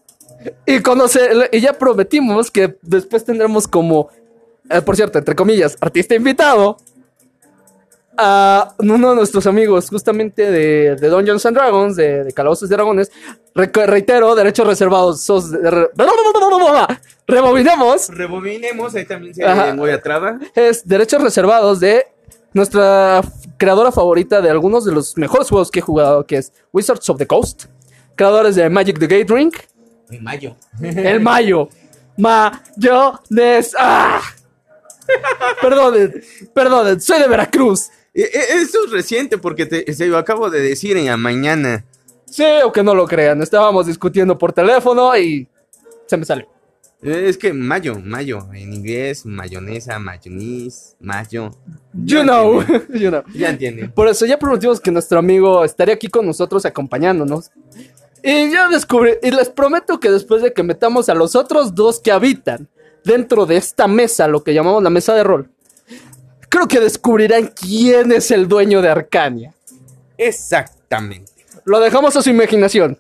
Y, conoce, y ya prometimos que después tendremos como, eh, por cierto, entre comillas, artista invitado a uno de nuestros amigos justamente de, de Dungeons and Dragons, de, de Calabozos y Dragones. Reitero, derechos reservados. sos de- re- rebobinemos. Rebobinemos, ahí también se voy a traba. Es derechos reservados de nuestra creadora favorita de algunos de los mejores juegos que he jugado, que es Wizards of the Coast. Creadores de Magic the Gathering. En mayo. El mayo. Mayones. ¡Ah! Perdonen, perdonen, soy de Veracruz. E- e- Eso es reciente porque te- se lo acabo de decir en la mañana. Sí, o que no lo crean, estábamos discutiendo por teléfono y se me salió. Eh, Es que mayo, mayo. En inglés, mayonesa, mayonis, mayo. You know, you know. Ya entienden. Por eso ya prometimos que nuestro amigo estaría aquí con nosotros acompañándonos. Y ya descubrí, y les prometo que después de que metamos a los otros dos que habitan dentro de esta mesa, lo que llamamos la mesa de rol, creo que descubrirán quién es el dueño de Arcania. Exactamente. Lo dejamos a su imaginación.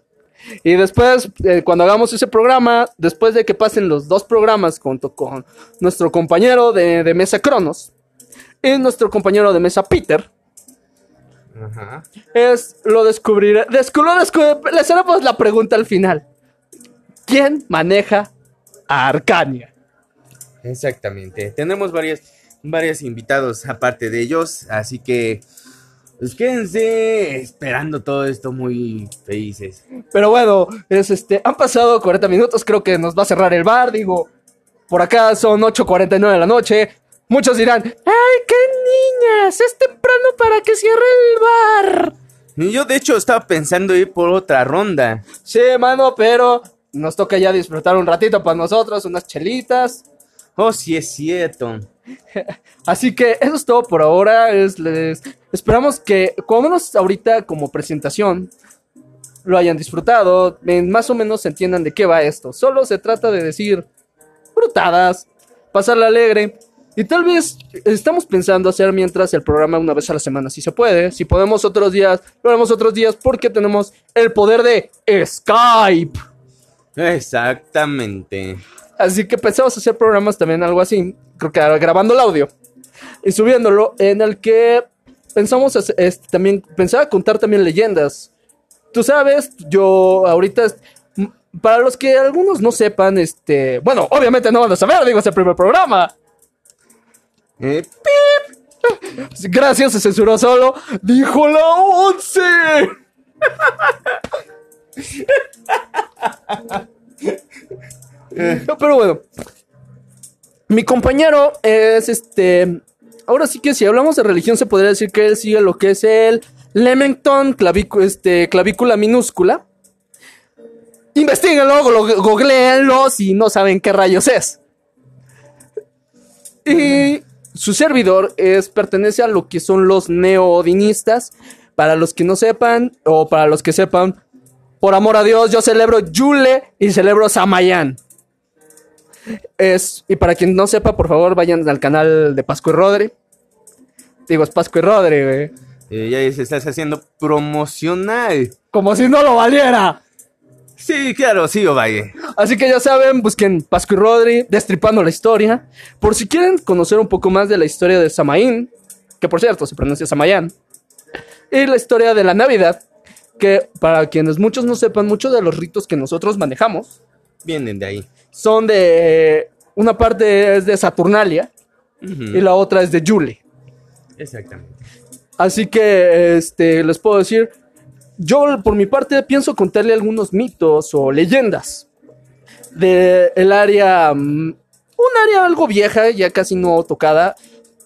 Y después, eh, cuando hagamos ese programa, después de que pasen los dos programas junto con nuestro compañero de, de mesa Cronos y nuestro compañero de mesa Peter, Ajá. es lo descubriré. Descu lo descu- les haremos la pregunta al final. ¿Quién maneja a Arcania? Exactamente. Tenemos varios, varios invitados aparte de ellos, así que pues quédense esperando todo esto muy felices. Pero bueno, es este, han pasado 40 minutos, creo que nos va a cerrar el bar, digo, por acá son 8.49 de la noche. Muchos dirán, ¡ay, qué niñas! Es temprano para que cierre el bar. Yo de hecho estaba pensando ir por otra ronda. Sí, mano, pero nos toca ya disfrutar un ratito para nosotros, unas chelitas. Oh, sí es cierto. Así que eso es todo por ahora. Esperamos que, como menos ahorita como presentación, lo hayan disfrutado. más o menos entiendan de qué va esto. Solo se trata de decir brutadas, pasarla alegre. Y tal vez estamos pensando hacer mientras el programa una vez a la semana, si se puede. Si podemos otros días, lo haremos otros días porque tenemos el poder de Skype. Exactamente. Así que pensamos hacer programas también algo así, creo que grabando el audio y subiéndolo, en el que pensamos hacer- este, también, pensaba contar también leyendas. Tú sabes, yo ahorita, para los que algunos no sepan, este, bueno, obviamente no van a saber, digo, es el primer programa. Eh, Gracias, se censuró solo. Dijo la 11. No, Pero bueno. Mi compañero es este. Ahora sí que si hablamos de religión, se podría decir que él sigue lo que es el Leamington clavicu- este, clavícula minúscula. Investíguenlo, lo- googleenlo si no saben qué rayos es. Y su servidor es, pertenece a lo que son los neodinistas. Para los que no sepan, o para los que sepan, por amor a Dios, yo celebro Yule y celebro Samayan. Es, y para quien no sepa, por favor, vayan al canal de Pascu y Rodri. Digo, es Pascu y Rodri, güey. eh, ya se estás haciendo promocional. Como si no lo valiera. Sí, claro, sí, Ovalle. Así que ya saben, busquen Pascu y Rodri, destripando la historia. Por si quieren conocer un poco más de la historia de Samaín, que por cierto se pronuncia Samayán, y la historia de la Navidad, que para quienes muchos no sepan, muchos de los ritos que nosotros manejamos Vienen de ahí. Son de. Una parte es de Saturnalia y la otra es de Yule. Exactamente. Así que este, les puedo decir, yo por mi parte pienso contarle algunos mitos o leyendas de el área, mm, un área algo vieja, ya casi no tocada,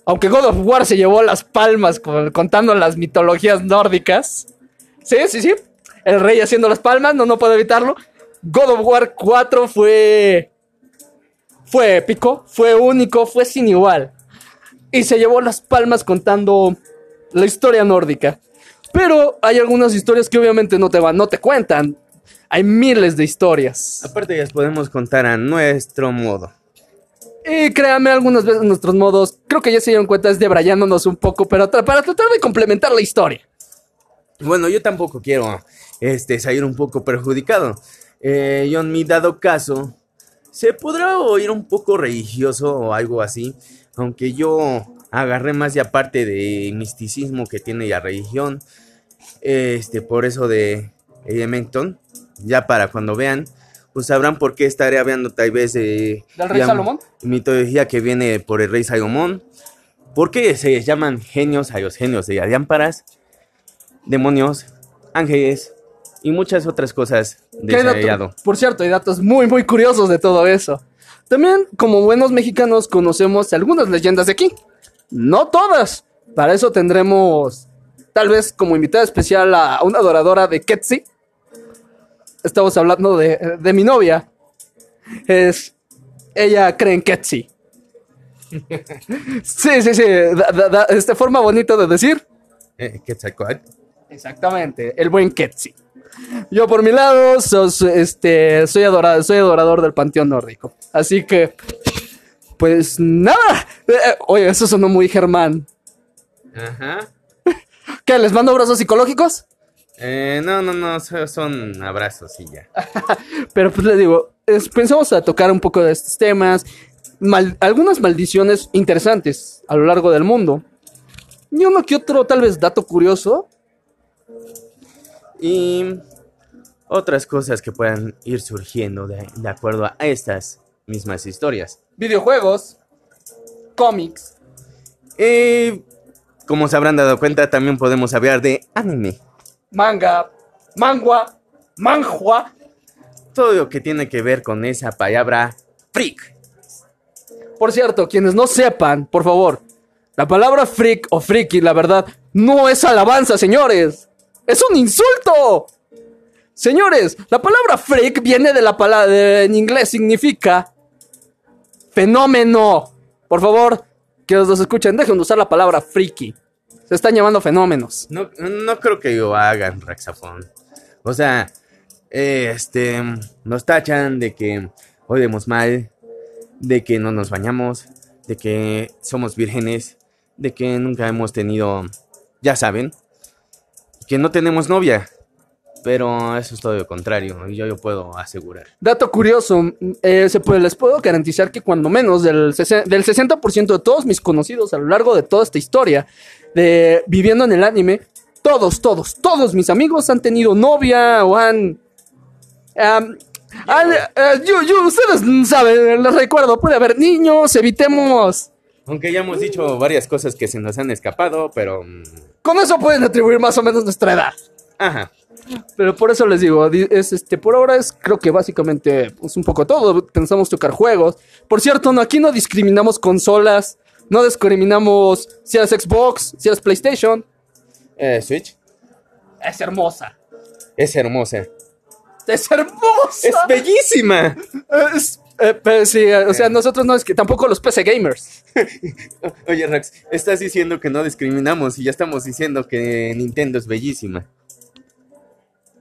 aunque God of War se llevó las palmas con- contando las mitologías nórdicas. Sí, sí, sí. El rey haciendo las palmas, no, no puedo evitarlo. God of War 4 fue, fue épico, fue único, fue sin igual y se llevó las palmas contando la historia nórdica. Pero hay algunas historias que obviamente no te van, no te cuentan. Hay miles de historias. Aparte, las podemos contar a nuestro modo. Y créanme, algunas veces nuestros modos, creo que ya se dieron cuenta, es debrayándonos un poco, pero tra- para tratar de complementar la historia. Bueno, yo tampoco quiero este, salir un poco perjudicado. Eh, yo en mi dado caso, se podrá oír un poco religioso o algo así, aunque yo agarré más de aparte de misticismo que tiene la religión, este, por eso de Elementon, ya para cuando vean, pues sabrán por qué estaré hablando tal vez de... ¿Del rey la Salomón? Mitología que viene por el rey Salomón, porque se les llaman genios a los genios de las lámparas, demonios, ángeles y muchas otras cosas desarrollado. por cierto, hay datos muy, muy curiosos de todo eso. También, como buenos mexicanos, conocemos algunas leyendas de aquí. No todas. Para eso tendremos, tal vez como invitada especial, a una adoradora de Ketsi. Estamos hablando de, de mi novia. Es. Ella cree en Ketsi. Sí, sí, sí. Da, da- da- este forma bonita de decir. Eh. Exactamente, el buen Ketsi. Yo por mi lado sos, este, soy, adorado, soy adorador del panteón nórdico. Así que, pues nada. Eh, oye, eso sonó muy Germán. Ajá. ¿Qué? ¿Les mando abrazos psicológicos? Eh, no, no, no, so- son abrazos y ya. Pero pues les digo, pensamos a tocar un poco de estos temas. mal- algunas maldiciones interesantes a lo largo del mundo. Y uno que otro, tal vez, dato curioso. Y otras cosas que puedan ir surgiendo de, de acuerdo a estas mismas historias. Videojuegos. Cómics. Y como se habrán dado cuenta, también podemos hablar de anime. Manga. Mangua. Manhua. Todo lo que tiene que ver con esa palabra freak. Por cierto, quienes no sepan, por favor, la palabra freak o friki, la verdad, no es alabanza, señores. Es un insulto. Señores, la palabra freak viene de la palabra en inglés significa fenómeno. Por favor, que los escuchen, dejen de usar la palabra friki. Se están llamando fenómenos. No, no creo que lo hagan, Raxafón. O sea, eh, este, nos tachan de que oímos mal, de que no nos bañamos, de que somos vírgenes, de que nunca hemos tenido, ya saben, que no tenemos novia. Pero eso es todo lo contrario, y yo, yo puedo asegurar. Dato curioso, eh, se puede, les puedo garantizar que cuando menos del, del 60% de todos mis conocidos a lo largo de toda esta historia de viviendo en el anime, todos, todos, todos mis amigos han tenido novia o han, eh, yo- yo- ustedes saben, les recuerdo, puede haber niños, evitemos... Aunque ya hemos dicho varias cosas que se nos han escapado, pero... mm, Con eso pueden atribuir más o menos nuestra edad. Ajá. Pero por eso les digo, di- es este, por ahora es creo que básicamente es un poco todo. Pensamos tocar juegos. Por cierto, no, aquí no discriminamos consolas, no discriminamos si eres Xbox, si eres PlayStation. Eh, Switch. Es hermosa. Es hermosa. Es hermosa. Es bellísima. Es- eh, pero sí, eh, o sea, nosotros no es que tampoco los PC gamers. Oye, Rax, estás diciendo que no discriminamos y ya estamos diciendo que Nintendo es bellísima.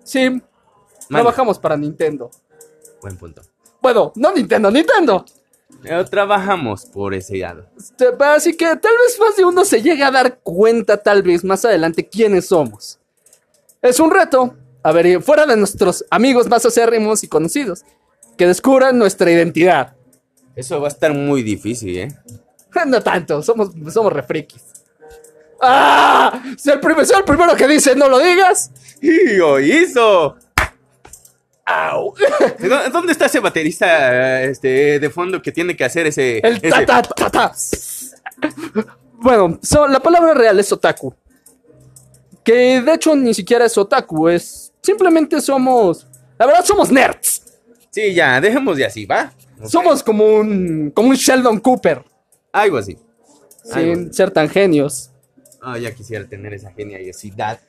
Sí, trabajamos para Nintendo. Buen punto. Bueno, no Nintendo, Nintendo. Pero trabajamos por ese lado. Este, Así que tal vez más de uno se llegue a dar cuenta, tal vez más adelante, quiénes somos. Es un reto, a ver, fuera de nuestros amigos más acérrimos y conocidos, que descubran nuestra identidad. Eso va a estar muy difícil, ¿eh? No tanto, somos, somos refrikis. ¡Ah! Soy el, primer- soy el primero que dice no lo digas. ¡Y lo hizo! ¡Au! ¿Dó- ¿Dónde está ese baterista este, de fondo que tiene que hacer ese... El ese- ta ta ta ta. Bueno, so- la palabra real es otaku. Que de hecho ni siquiera es otaku, es simplemente somos, la verdad somos nerds. Sí, ya, dejemos de así, ¿va? Somos como un como un Sheldon Cooper, Algo así. Algo sin así. ser tan genios. Ah, ya quisiera tener esa genialidad.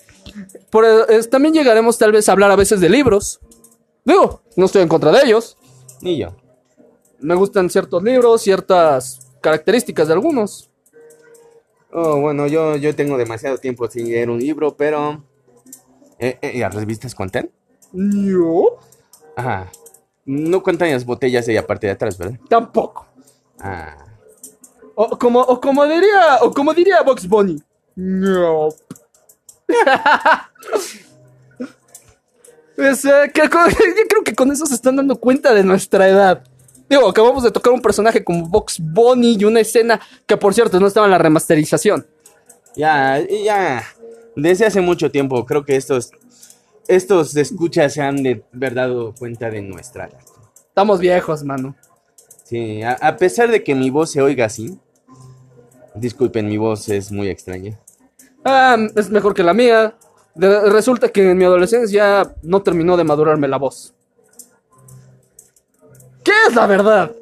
Por, es- también llegaremos tal vez a hablar a veces de libros. Digo, no estoy en contra de ellos. Ni yo. Me gustan ciertos libros, ciertas características de algunos. Oh, bueno, yo, yo tengo demasiado tiempo sin leer un libro, pero... Eh, eh, ¿Las revistas cuentan? Yo Ajá. No cuentan las botellas de la parte de atrás, ¿verdad? tampoco. Ah. O como, o como diría, o como diría Box Bunny. No. Pues, eh, que- yo creo que con eso se están dando cuenta de nuestra edad. Digo, acabamos de tocar un personaje como Box Bunny y una escena que, por cierto, no estaba en la remasterización. Ya, ya. Desde hace mucho tiempo creo que estos... Estos escuchas se han de haber dado cuenta de nuestra edad. Estamos viejos, mano. Sí, a, a pesar de que mi voz se oiga así. Disculpen, mi voz es muy extraña. Ah, es mejor que la mía. De- resulta que en mi adolescencia no terminó de madurarme la voz. ¿Qué es la verdad?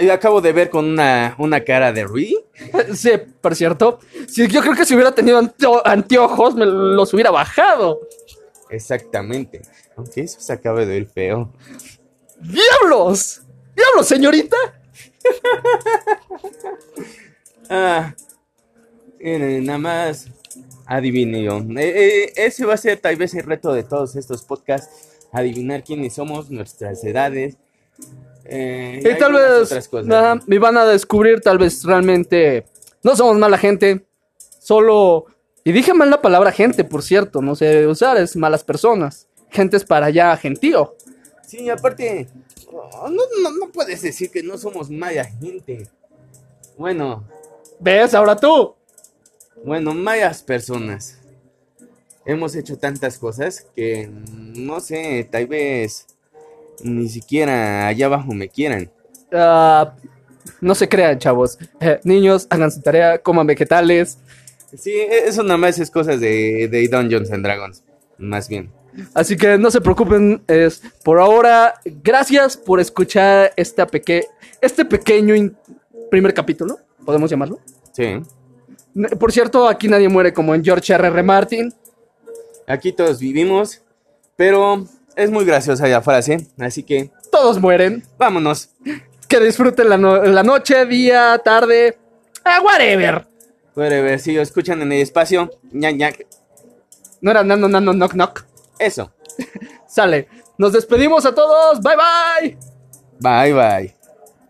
Y acabo de ver con una, una cara de Rui. Sí, por cierto. Sí, yo creo que si hubiera tenido anteo- anteojos, me los hubiera bajado. Exactamente. Aunque eso se acaba de oír feo. ¡Diablos! ¡Diablos, señorita! Ah, nada más adivine yo. Eh, eh, ese va a ser tal vez el reto de todos estos podcasts. Adivinar quiénes somos, nuestras edades. Eh, Y tal vez ajá, me van a descubrir, tal vez realmente no somos mala gente. Solo. Y dije mal la palabra gente, por cierto. No sé usar, es malas personas. Gente es para allá, gentío. Sí, aparte, oh, no, no, no puedes decir que no somos mala gente. Bueno, ¿Ves? Ahora tú. bueno, malas personas. Hemos hecho tantas cosas que, no sé, tal vez ni siquiera allá abajo me quieran. Ah, no se crean, chavos. Eh, niños, hagan su tarea, coman vegetales. Sí, e- eso nada más es cosas de, de Dungeons and Dragons, más bien. Así que no se preocupen, es por ahora, gracias por escuchar esta peque este pequeño primer capítulo, podemos llamarlo. Sí. Por cierto, aquí nadie muere como en George R. R. Martin. Aquí todos vivimos, pero es muy graciosa la frase, así que Todos mueren. vámonos. Que disfruten la, no- la noche, día, tarde, ah, whatever. Puede ver si lo escuchan en el espacio. ña, ña. No era nano, nano, knock, knock. Eso. Sale. Nos despedimos a todos. Bye, bye. Bye, bye.